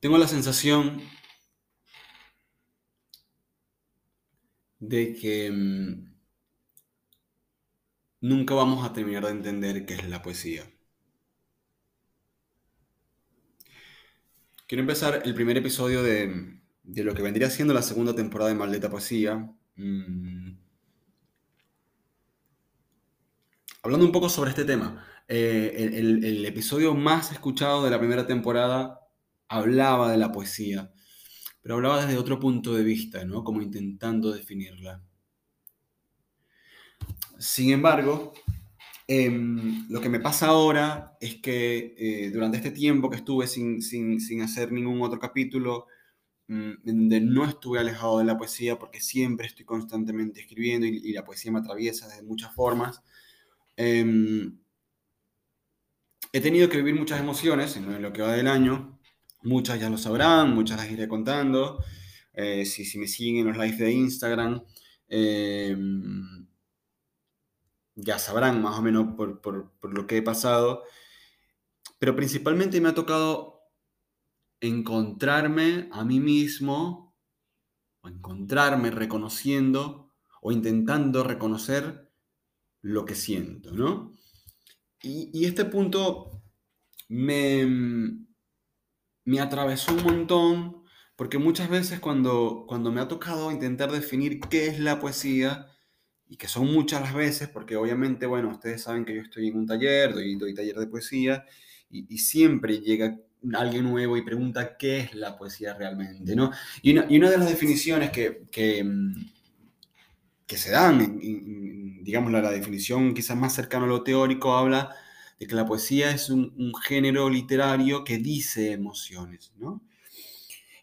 Tengo la sensación de que mm, nunca vamos a terminar de entender qué es la poesía. Quiero empezar el primer episodio de, lo que vendría siendo la segunda temporada de Maldita Poesía. Mm, hablando un poco sobre este tema. Eh, el, episodio más escuchado de la primera temporada hablaba de la poesía, pero hablaba desde otro punto de vista, ¿no? Como intentando definirla. Sin embargo, em, lo que me pasa ahora es que eh, durante este tiempo que estuve sin, hacer ningún otro capítulo, mm, donde no estuve alejado de la poesía, porque siempre estoy constantemente escribiendo y, la poesía me atraviesa de muchas formas, em, he tenido que vivir muchas emociones en lo que va del año. Muchas ya lo sabrán, muchas las iré contando. Eh, si, si, me siguen en los lives de Instagram, em, ya sabrán más o menos por, por, por, lo que he pasado. Pero principalmente me ha tocado encontrarme a mí mismo, o encontrarme reconociendo o intentando reconocer lo que siento, ¿no? Y, este punto me, me atravesó un montón, porque muchas veces cuando, cuando me ha tocado intentar definir qué es la poesía, y que son muchas las veces, porque obviamente, bueno, ustedes saben que yo estoy en un taller, doy, doy taller de poesía, y, siempre llega alguien nuevo y pregunta qué es la poesía realmente, ¿no? Y una, y una de las definiciones que, que, que se dan, digamos, la, definición quizás más cercana a lo teórico, habla de que la poesía es un, género literario que dice emociones, ¿no?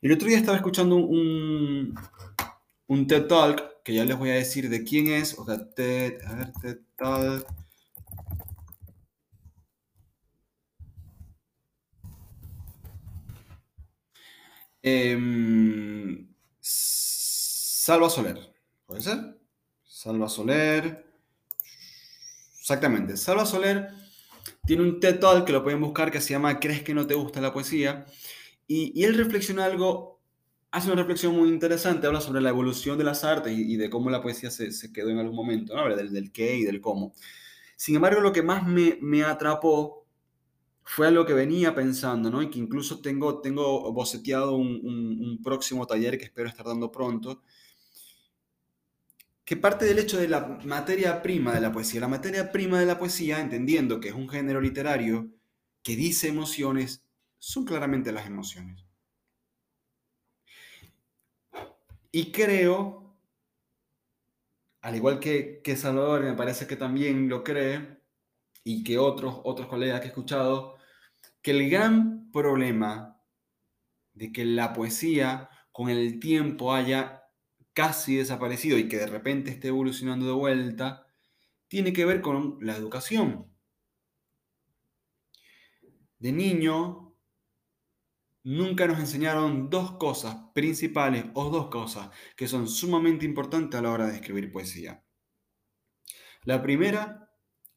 El otro día estaba escuchando un, un TED Talk, que ya les voy a decir de quién es, o sea, TED, a ver, TED Talk. Em, Salva Soler, ¿puede ser? Salva Soler. Exactamente. Salva Soler tiene un TED Talk que lo pueden buscar que se llama ¿Crees que no te gusta la poesía? Y, él reflexiona algo, hace una reflexión muy interesante, habla sobre la evolución de las artes y, de cómo la poesía se, quedó en algún momento, ¿no? habla del, del, qué y del cómo. Sin embargo, lo que más me, me atrapó fue algo que venía pensando, ¿no? Y que incluso tengo, tengo boceteado un, un próximo taller que espero estar dando pronto, que parte del hecho de la materia prima de la poesía. La materia prima de la poesía, entendiendo que es un género literario que dice emociones, son claramente las emociones. Y creo, al igual que, que Salvador, me parece que también lo cree, y que otros, otros colegas que he escuchado, que el gran problema de que la poesía con el tiempo haya casi desaparecido y que de repente esté evolucionando de vuelta, tiene que ver con la educación. De niño, nunca nos enseñaron dos cosas principales o dos cosas que son sumamente importantes a la hora de escribir poesía. La primera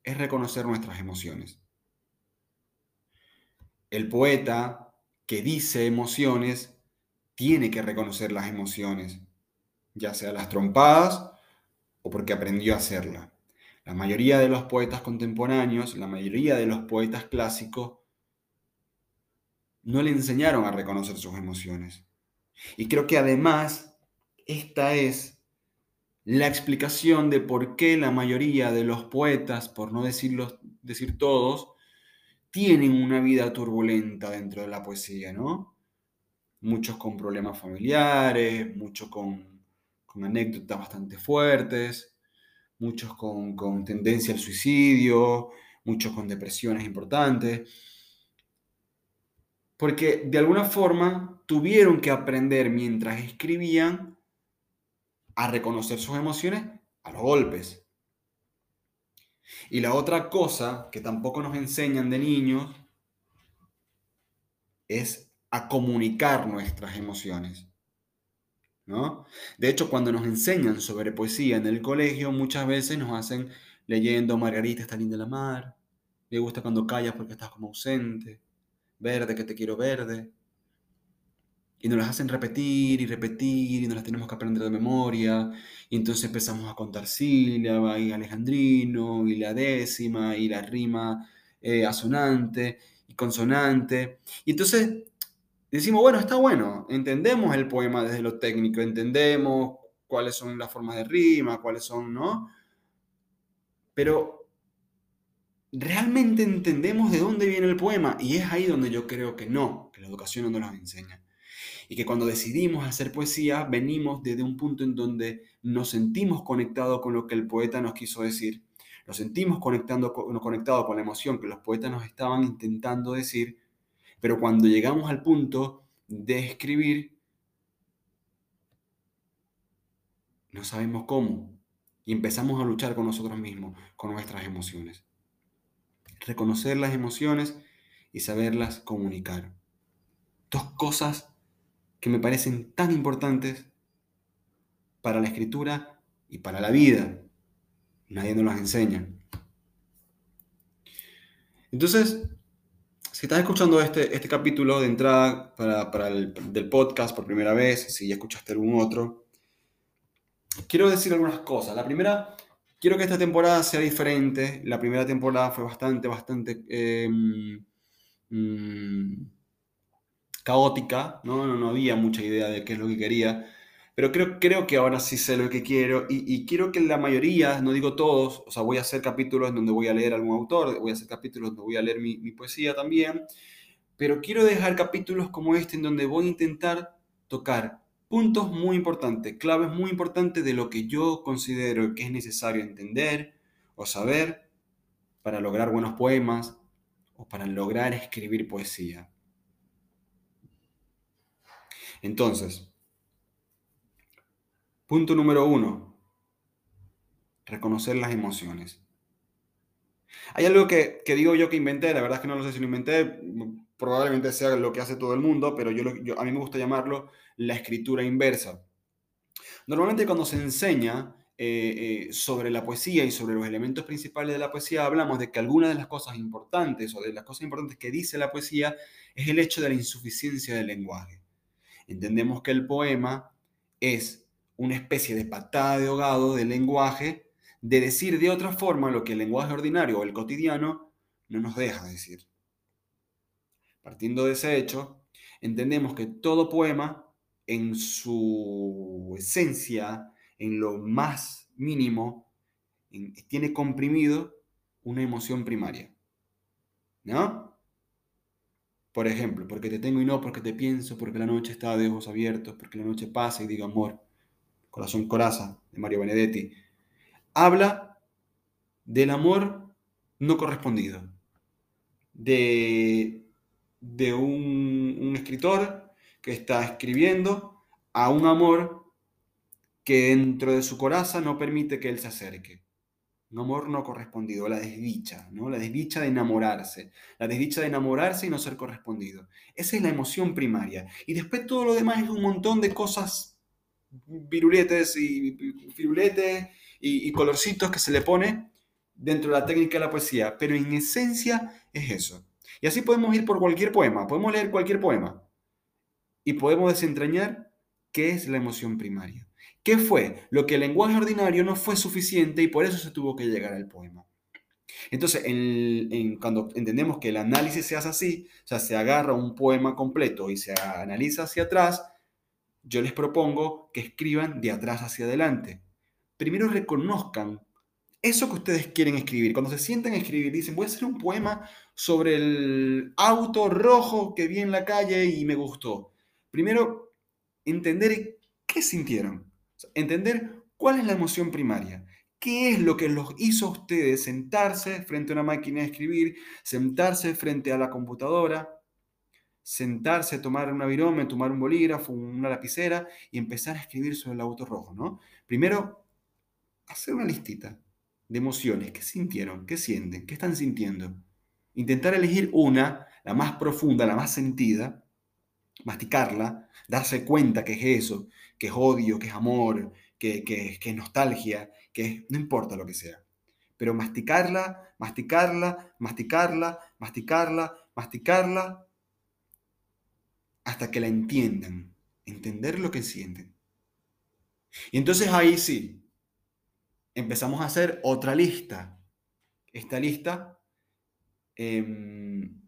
es reconocer nuestras emociones. El poeta que dice emociones tiene que reconocer las emociones ya sea las trompadas o porque aprendió a hacerla. La mayoría de los poetas contemporáneos, la mayoría de los poetas clásicos, no le enseñaron a reconocer sus emociones. Y creo que además esta es la explicación de por qué la mayoría de los poetas, por no decir todos, tienen una vida turbulenta dentro de la poesía, ¿no? Muchos con problemas familiares, muchos con con anécdotas bastante fuertes, muchos con, con tendencia al suicidio, muchos con depresiones importantes, porque de alguna forma tuvieron que aprender mientras escribían a reconocer sus emociones a los golpes. Y la otra cosa que tampoco nos enseñan de niños es a comunicar nuestras emociones. De hecho, cuando nos enseñan sobre poesía en el colegio, muchas veces nos hacen leyendo Margarita está linda la mar, me gusta cuando callas porque estás como ausente, verde que te quiero verde. y nos las hacen repetir y repetir y nos las tenemos que aprender de memoria. Y entonces empezamos a contar sílaba y alejandrino y la décima y la rima eh, asonante y consonante. Y entonces decimos, bueno, está bueno, entendemos el poema desde lo técnico, entendemos cuáles son las formas de rima, cuáles son, ¿no? Pero realmente entendemos de dónde viene el poema y es ahí donde yo creo que no, que la educación no nos enseña y que cuando decidimos hacer poesía venimos desde un punto en donde nos sentimos conectados con lo que el poeta nos quiso decir, nos sentimos conectando, conectados con la emoción que los poetas nos estaban intentando decir, pero cuando llegamos al punto de escribir, no sabemos cómo y empezamos a luchar con nosotros mismos, con nuestras emociones. Reconocer las emociones y saberlas comunicar. Dos cosas que me parecen tan importantes para la escritura y para la vida. Nadie nos las enseña. Entonces, si estás escuchando este, este capítulo de entrada para, el del podcast por primera vez, si ya escuchaste algún otro, quiero decir algunas cosas. La primera, quiero que esta temporada sea diferente. La primera temporada fue bastante, bastante... Em, mm, caótica, ¿no? ¿no? había mucha idea de qué es lo que quería, pero creo, creo que ahora sí sé lo que quiero y, quiero que la mayoría, no digo todos, o sea, voy a hacer capítulos en donde voy a leer algún autor, voy a hacer capítulos donde voy a leer mi, mi poesía también, pero quiero dejar capítulos como este en donde voy a intentar tocar puntos muy importantes, claves muy importantes de lo que yo considero que es necesario entender o saber para lograr buenos poemas o para lograr escribir poesía. Entonces, punto número uno, reconocer las emociones. Hay algo que, digo yo que inventé, la verdad es que no lo sé si lo inventé, probablemente sea lo que hace todo el mundo, pero yo, a mí me gusta llamarlo la escritura inversa. Normalmente cuando se enseña eh, eh, sobre la poesía y sobre los elementos principales de la poesía, hablamos de que algunas de las cosas importantes o de las cosas importantes que dice la poesía es el hecho de la insuficiencia del lenguaje. Entendemos que el poema es una especie de patada de ahogado del lenguaje, de decir de otra forma lo que el lenguaje ordinario o el cotidiano no nos deja decir. Partiendo de ese hecho, entendemos que todo poema, en su esencia, en lo más mínimo, tiene comprimido una emoción primaria. ¿No? Por ejemplo, porque te tengo y no porque te pienso, porque la noche está de ojos abiertos, porque la noche pasa y digo amor. Corazón Coraza, de Mario Benedetti. Habla del amor no correspondido. De, de un, un escritor que está escribiendo a un amor que dentro de su coraza no permite que él se acerque un amor no correspondido, la desdicha, ¿no? La desdicha de enamorarse, la desdicha de enamorarse y no ser correspondido. Esa es la emoción primaria. Y después todo lo demás es un montón de cosas viruletes y firuletes y, colorcitos que se le pone dentro de la técnica de la poesía, pero en esencia es eso. Y así podemos ir por cualquier poema, podemos leer cualquier poema y podemos desentrañar qué es la emoción primaria. ¿Qué fue? Lo que el lenguaje ordinario no fue suficiente y por eso se tuvo que llegar al poema. Entonces, cuando entendemos que el análisis se hace así, o sea, se agarra un poema completo y se analiza hacia atrás, yo les propongo que escriban de atrás hacia adelante. Primero reconozcan eso que ustedes quieren escribir. Cuando se sienten a escribir, dicen, voy a hacer un poema sobre el auto rojo que vi en la calle y me gustó. Primero, entender qué sintieron. Entender cuál es la emoción primaria. ¿Qué es lo que los hizo a ustedes sentarse frente a una máquina de escribir, sentarse frente a la computadora, sentarse, tomar un avirome, tomar un bolígrafo, una lapicera y empezar a escribir sobre el auto rojo? ¿no? Primero, hacer una listita de emociones. ¿Qué sintieron? ¿Qué sienten? ¿Qué están sintiendo? Intentar elegir una, la más profunda, la más sentida, masticarla, darse cuenta que es eso, que es odio, que es amor, que, que, es nostalgia, que es, no importa lo que sea. Pero masticarla, masticarla, masticarla, masticarla, masticarla, hasta que la entiendan, entender lo que sienten. Y entonces ahí sí, empezamos a hacer otra lista. Esta lista, em,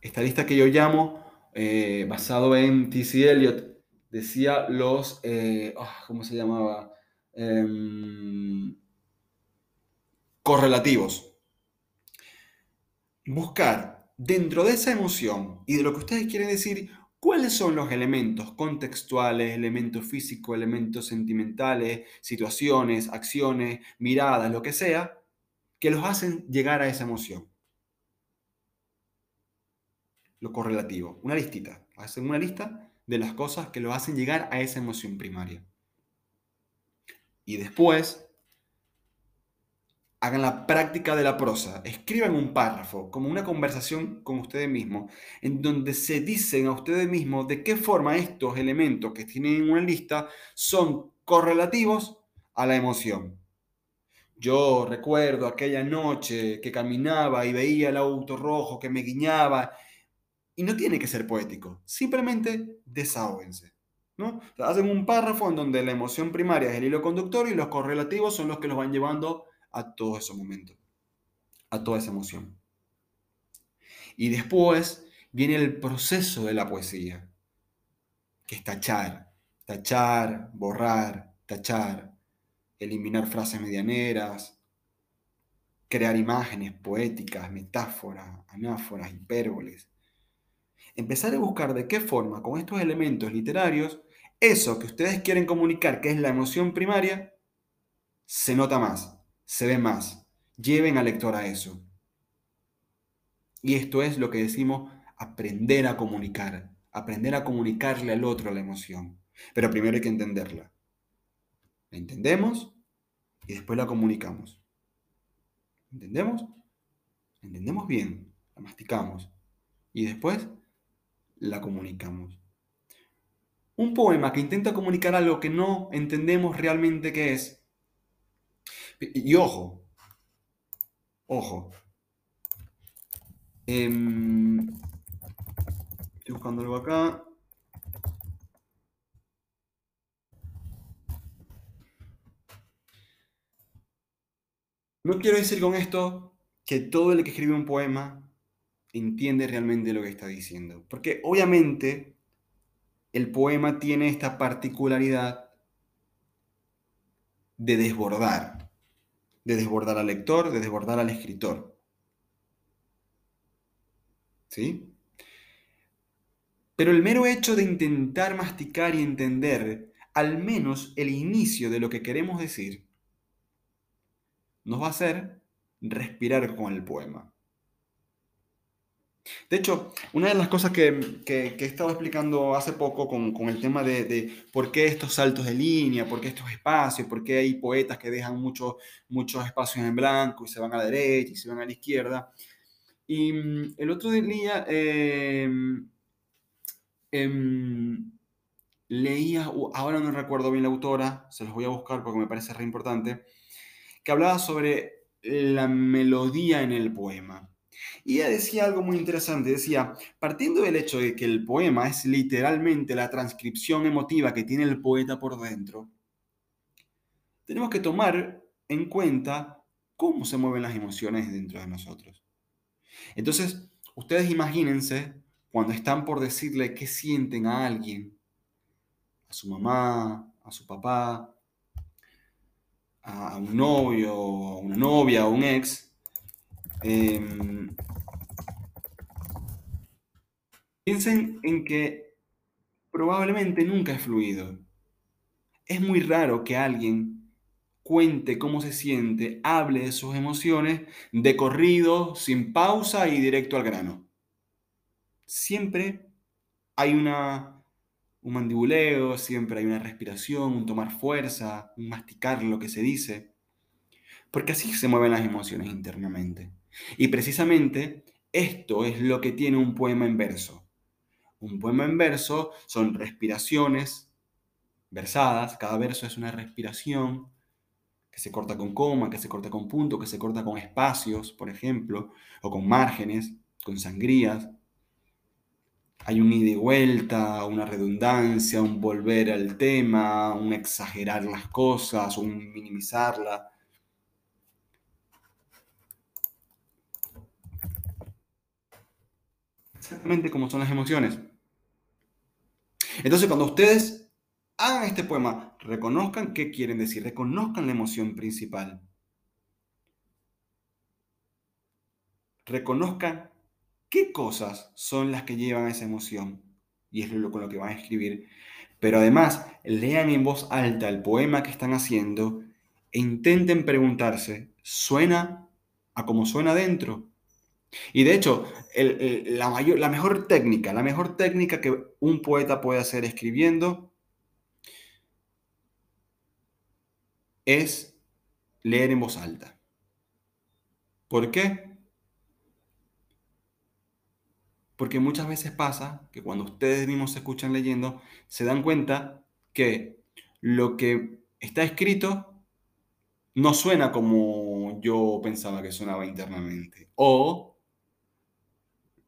esta lista que yo llamo, eh, basado en T.C. Eliot, decía los, eh, ah, ¿cómo se llamaba? Em, correlativos. Buscar dentro de esa emoción y de lo que ustedes quieren decir, cuáles son los elementos contextuales, elementos físicos, elementos sentimentales, situaciones, acciones, miradas, lo que sea, que los hacen llegar a esa emoción. Lo correlativo, una listita. Hacen una lista de las cosas que los hacen llegar a esa emoción primaria. Y después hagan la práctica de la prosa, escriban un párrafo, como una conversación con ustedes mismos, en donde se dicen a ustedes mismos de qué forma estos elementos que tienen en una lista son correlativos a la emoción. Yo recuerdo aquella noche que caminaba y veía el auto rojo que me guiñaba, y no tiene que ser poético, simplemente desahóguense. ¿no? hacen un párrafo en donde la emoción primaria es el hilo conductor y los correlativos son los que los van llevando a todos esos momentos, a toda esa emoción. Y después viene el proceso de la poesía, que es tachar, tachar, borrar, tachar, eliminar frases medianeras, crear imágenes poéticas, metáforas, anáforas, hipérboles. Empezar a buscar de qué forma, con estos elementos literarios, eso que ustedes quieren comunicar, que es la emoción primaria, se nota más, se ve más. Lleven al lector a eso. Y esto es lo que decimos aprender a comunicar, aprender a comunicarle al otro la emoción. Pero primero hay que entenderla. La entendemos y después la comunicamos. ¿Entendemos? entendemos bien, la masticamos y después la comunicamos. Un poema que intenta comunicar algo que no entendemos realmente qué es, y, ojo, ojo. Em, estoy buscando algo acá. No quiero decir con esto que todo el que escribe un poema entiende realmente lo que está diciendo. Porque obviamente el poema tiene esta particularidad de desbordar de desbordar al lector, de desbordar al escritor. ¿Sí? Pero el mero hecho de intentar masticar y entender al menos el inicio de lo que queremos decir, nos va a hacer respirar con el poema. De hecho, una de las cosas que, he estado explicando hace poco con, el tema de, por qué estos saltos de línea, por qué estos espacios, por qué hay poetas que dejan muchos muchos espacios en blanco y se van a la derecha y se van a la izquierda. Y mm, el otro día em, em, leía, ahora no recuerdo bien la autora, se los voy a buscar porque me parece re importante, que hablaba sobre la melodía en el poema. Y ella decía algo muy interesante, decía, partiendo del hecho de que el poema es literalmente la transcripción emotiva que tiene el poeta por dentro, tenemos que tomar en cuenta cómo se mueven las emociones dentro de nosotros. Entonces, ustedes imagínense cuando están por decirle qué sienten a alguien, a su mamá, a su papá, a un novio, a una novia, a un ex, Em, piensen en que probablemente nunca es fluido. Es muy raro que alguien cuente cómo se siente, hable de sus emociones de corrido, sin pausa y directo al grano. Siempre hay una, un mandibuleo, siempre hay una respiración, un tomar fuerza, un masticar lo que se dice, porque así se mueven las emociones internamente. Y precisamente esto es lo que tiene un poema en verso. Un poema en verso son respiraciones versadas, cada verso es una respiración que se corta con coma, que se corta con punto, que se corta con espacios, por ejemplo, o con márgenes, con sangrías. hay un ida y vuelta, una redundancia, un volver al tema, un exagerar las cosas, un minimizarlas. Exactamente como son las emociones. Entonces, cuando ustedes hagan este poema, reconozcan qué quieren decir, reconozcan la emoción principal. Reconozcan qué cosas son las que llevan a esa emoción. Y es lo con lo que van a escribir. Pero además, lean en voz alta el poema que están haciendo e intenten preguntarse, ¿suena a como suena dentro? Y de hecho, la, mayor, la mejor técnica, la mejor técnica que un poeta puede hacer escribiendo es leer en voz alta. ¿Por qué? Porque muchas veces pasa que cuando ustedes mismos se escuchan leyendo, se dan cuenta que lo que está escrito no suena como yo pensaba que sonaba internamente. O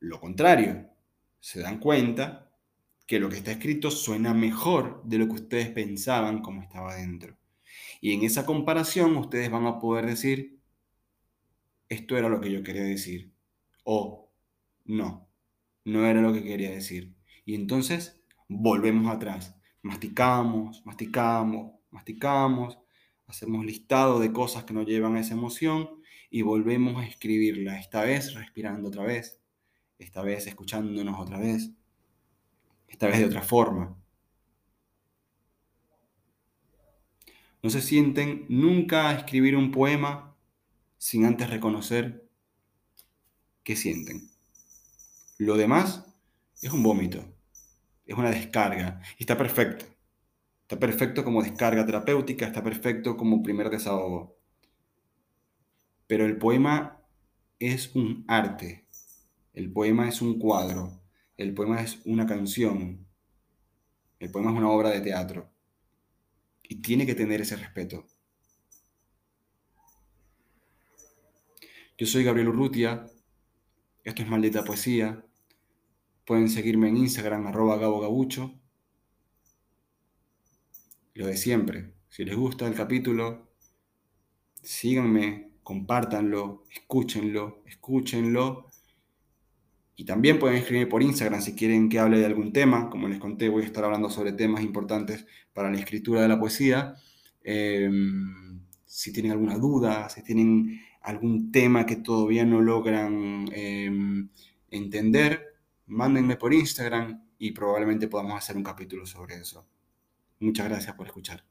lo contrario, se dan cuenta que lo que está escrito suena mejor de lo que ustedes pensaban como estaba dentro. Y en esa comparación ustedes van a poder decir, esto era lo que yo quería decir. O no, no era lo que quería decir. Y entonces volvemos atrás. Masticamos, masticamos, masticamos, hacemos listado de cosas que nos llevan a esa emoción y volvemos a escribirla, esta vez respirando otra vez esta vez escuchándonos otra vez, esta vez de otra forma. No se sienten nunca a escribir un poema sin antes reconocer qué sienten. Lo demás es un vómito, es una descarga y está perfecto. Está perfecto como descarga terapéutica, está perfecto como primer desahogo. Pero el poema es un arte, el poema es un cuadro, el poema es una canción, el poema es una obra de teatro. Y tiene que tener ese respeto. Yo soy Gabriel Urrutia, esto es Maldita Poesía. Pueden seguirme en Instagram, arroba Gabo Gabucho. Lo de siempre, si les gusta el capítulo, síganme, compártanlo, escúchenlo, escúchenlo y también pueden escribir por Instagram si quieren que hable de algún tema. Como les conté, voy a estar hablando sobre temas importantes para la escritura de la poesía. Em, si tienen alguna duda, si tienen algún tema que todavía no logran em, entender, mándenme por Instagram y probablemente podamos hacer un capítulo sobre eso. Muchas gracias por escuchar.